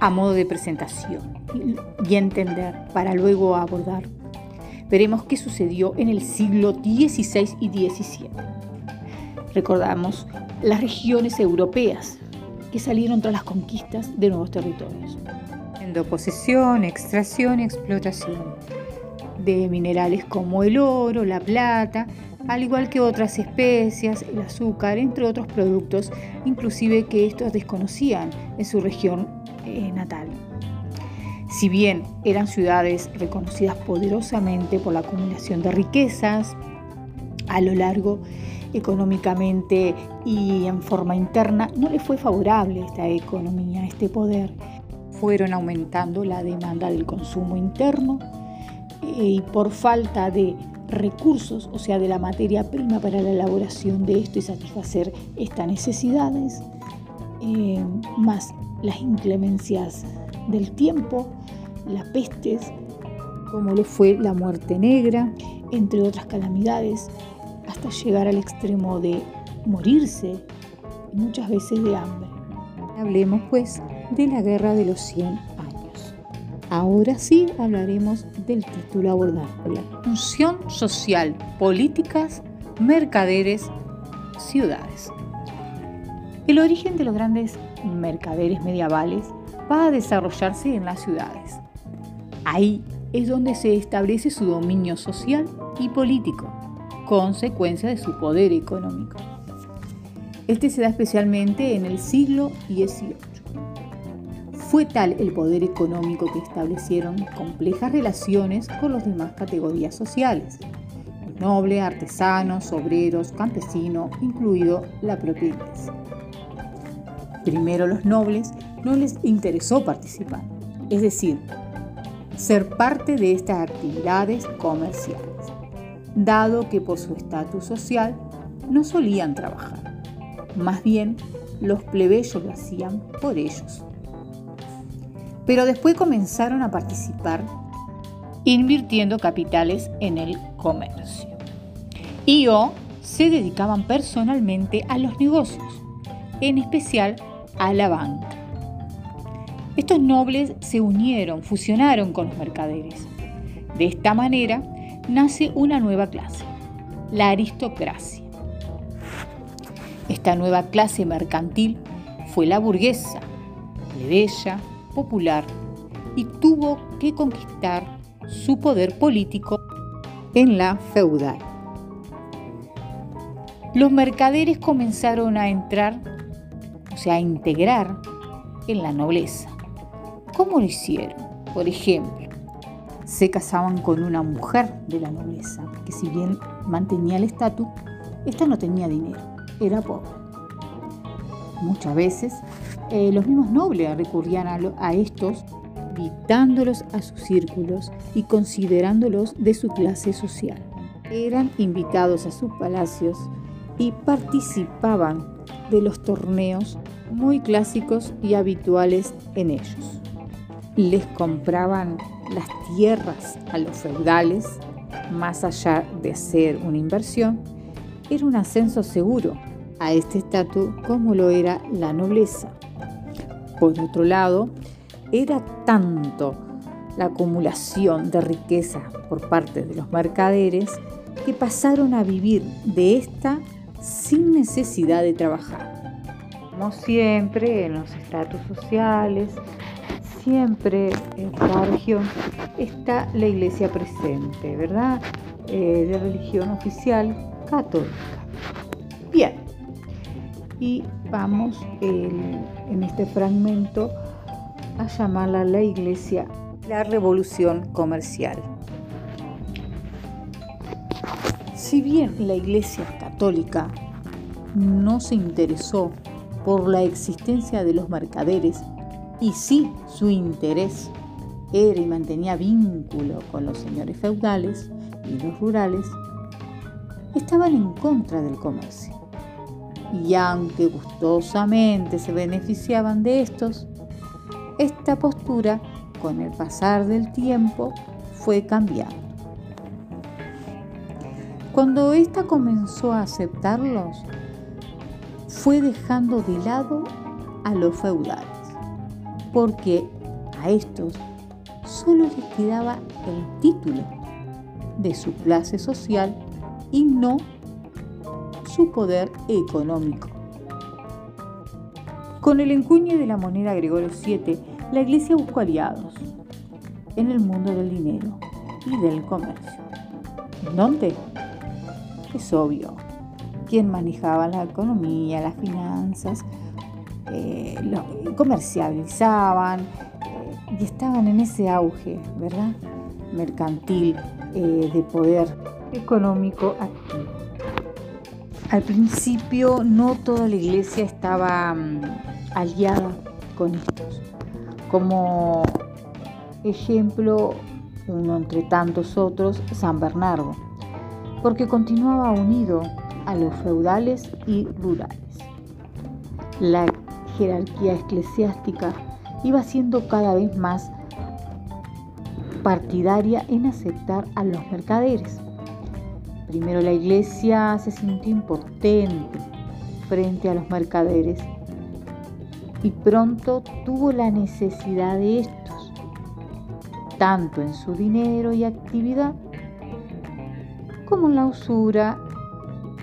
a modo de presentación y entender para luego abordar. Veremos qué sucedió en el siglo XVI y XVII. Recordamos las regiones europeas que salieron tras las conquistas de nuevos territorios. En posesión, extracción y explotación de minerales como el oro, la plata, al igual que otras especias, el azúcar, entre otros productos, inclusive que estos desconocían en su región eh, natal. Si bien eran ciudades reconocidas poderosamente por la acumulación de riquezas, a lo largo económicamente y en forma interna no le fue favorable esta economía, este poder. Fueron aumentando la demanda del consumo interno eh, y por falta de recursos, o sea, de la materia prima para la elaboración de esto y satisfacer estas necesidades, eh, más las inclemencias del tiempo, las pestes, como lo fue la muerte negra, entre otras calamidades, hasta llegar al extremo de morirse muchas veces de hambre. Hablemos pues de la Guerra de los 100 años. Ahora sí hablaremos del título abordado, función social, políticas, mercaderes, ciudades. El origen de los grandes mercaderes medievales va a desarrollarse en las ciudades. Ahí es donde se establece su dominio social y político, consecuencia de su poder económico. Este se da especialmente en el siglo XVIII. Fue tal el poder económico que establecieron complejas relaciones con las demás categorías sociales, nobles, artesanos, obreros, campesinos, incluido la propia iglesia. Primero los nobles no les interesó participar, es decir, ser parte de estas actividades comerciales, dado que por su estatus social no solían trabajar. Más bien, los plebeyos lo hacían por ellos. Pero después comenzaron a participar invirtiendo capitales en el comercio. Y o se dedicaban personalmente a los negocios, en especial a la banca. Estos nobles se unieron, fusionaron con los mercaderes. De esta manera nace una nueva clase, la aristocracia. Esta nueva clase mercantil fue la burguesa, plebeya, popular, y tuvo que conquistar su poder político en la feudal. Los mercaderes comenzaron a entrar sea, a integrar en la nobleza. ¿Cómo lo hicieron? Por ejemplo, se casaban con una mujer de la nobleza, que si bien mantenía el estatus, esta no tenía dinero, era pobre. Muchas veces eh, los mismos nobles recurrían a, a estos, invitándolos a sus círculos y considerándolos de su clase social. Eran invitados a sus palacios y participaban de los torneos muy clásicos y habituales en ellos. Les compraban las tierras a los feudales, más allá de ser una inversión, era un ascenso seguro a este estatus como lo era la nobleza. Por otro lado, era tanto la acumulación de riqueza por parte de los mercaderes que pasaron a vivir de esta sin necesidad de trabajar. Como siempre, en los estatus sociales, siempre en cada región está la iglesia presente, ¿verdad? Eh, de religión oficial católica. Bien, y vamos en este fragmento a llamarla la iglesia la revolución comercial. Si bien la iglesia católica no se interesó por la existencia de los mercaderes y sí su interés era y mantenía vínculo con los señores feudales y los rurales, estaban en contra del comercio. Y aunque gustosamente se beneficiaban de estos, esta postura con el pasar del tiempo fue cambiando. Cuando ésta comenzó a aceptarlos, fue dejando de lado a los feudales. porque a estos solo les quedaba el título de su clase social y no su poder económico. Con el encuñe de la moneda Gregorio VII, la Iglesia buscó aliados en el mundo del dinero y del comercio. ¿Dónde? Es obvio. ¿Quién manejaba la economía, las finanzas, eh, comercializaban eh, y estaban en ese auge, ¿verdad? Mercantil, eh, de poder económico activo. Al principio no toda la iglesia estaba mm, aliada con estos. Como ejemplo, uno entre tantos otros, San Bernardo, porque continuaba unido a los feudales y rurales. La jerarquía eclesiástica iba siendo cada vez más partidaria en aceptar a los mercaderes. Primero la iglesia se sintió impotente frente a los mercaderes y pronto tuvo la necesidad de estos, tanto en su dinero y actividad como la usura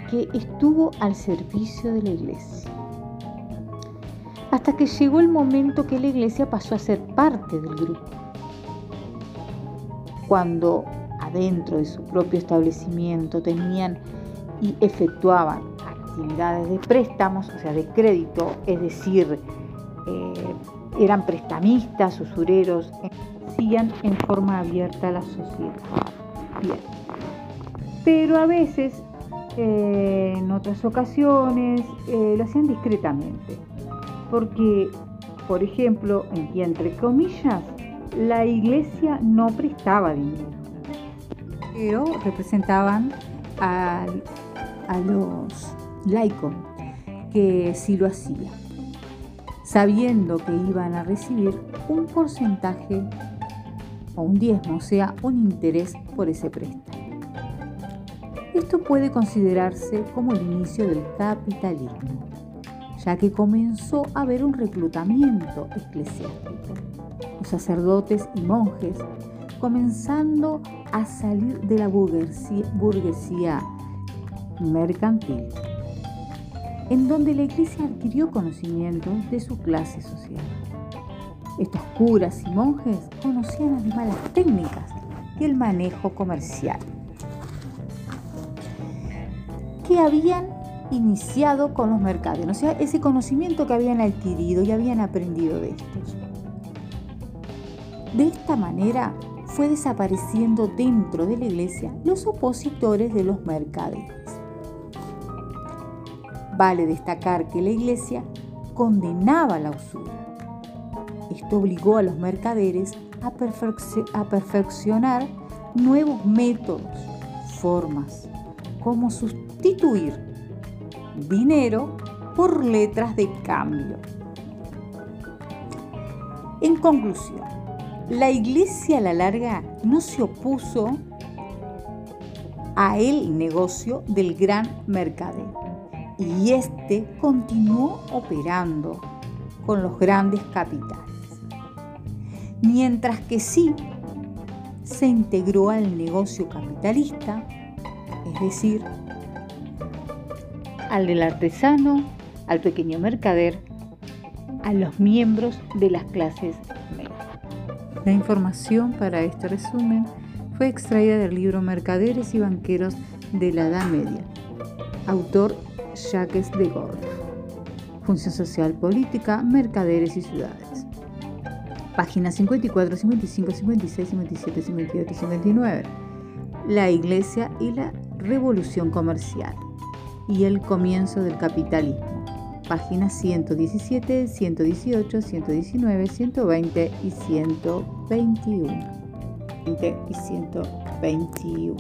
que estuvo al servicio de la iglesia. Hasta que llegó el momento que la iglesia pasó a ser parte del grupo. Cuando adentro de su propio establecimiento tenían y efectuaban actividades de préstamos, o sea, de crédito, es decir, eh, eran prestamistas, usureros, hacían en forma abierta a la sociedad. Bien. Pero a veces, eh, en otras ocasiones, eh, lo hacían discretamente. Porque, por ejemplo, y entre comillas, la iglesia no prestaba dinero, pero representaban a, a los laicos que sí lo hacían sabiendo que iban a recibir un porcentaje o un diezmo, o sea, un interés por ese préstamo. Esto puede considerarse como el inicio del capitalismo, ya que comenzó a haber un reclutamiento eclesiástico. Los sacerdotes y monjes comenzando a salir de la burguesía, mercantil en donde la iglesia adquirió conocimiento de su clase social. Estos curas y monjes conocían las técnicas y el manejo comercial habían iniciado con los mercados, o sea, ese conocimiento que habían adquirido y habían aprendido de estos. De esta manera fue desapareciendo dentro de la iglesia los opositores de los mercaderes. Vale destacar que la Iglesia condenaba la usura. Esto obligó a los mercaderes a, perfeccionar nuevos métodos, formas, como sustituir dinero por letras de cambio. En conclusión, la iglesia a la larga no se opuso a el negocio del gran mercader y este continuó operando con los grandes capitales. Mientras que sí se integró al negocio capitalista, es decir, al del artesano, al pequeño mercader, a los miembros de las clases medias. La información para este resumen fue extraída del libro Mercaderes y Banqueros de la Edad Media, autor Jacques de Gaulle. Función social política, mercaderes y ciudades. Páginas 54, 55, 56, 57, 58 y 59. La Iglesia y la Revolución Comercial y el comienzo del capitalismo. Páginas 117, 118, 119, 120 y 121. y 121.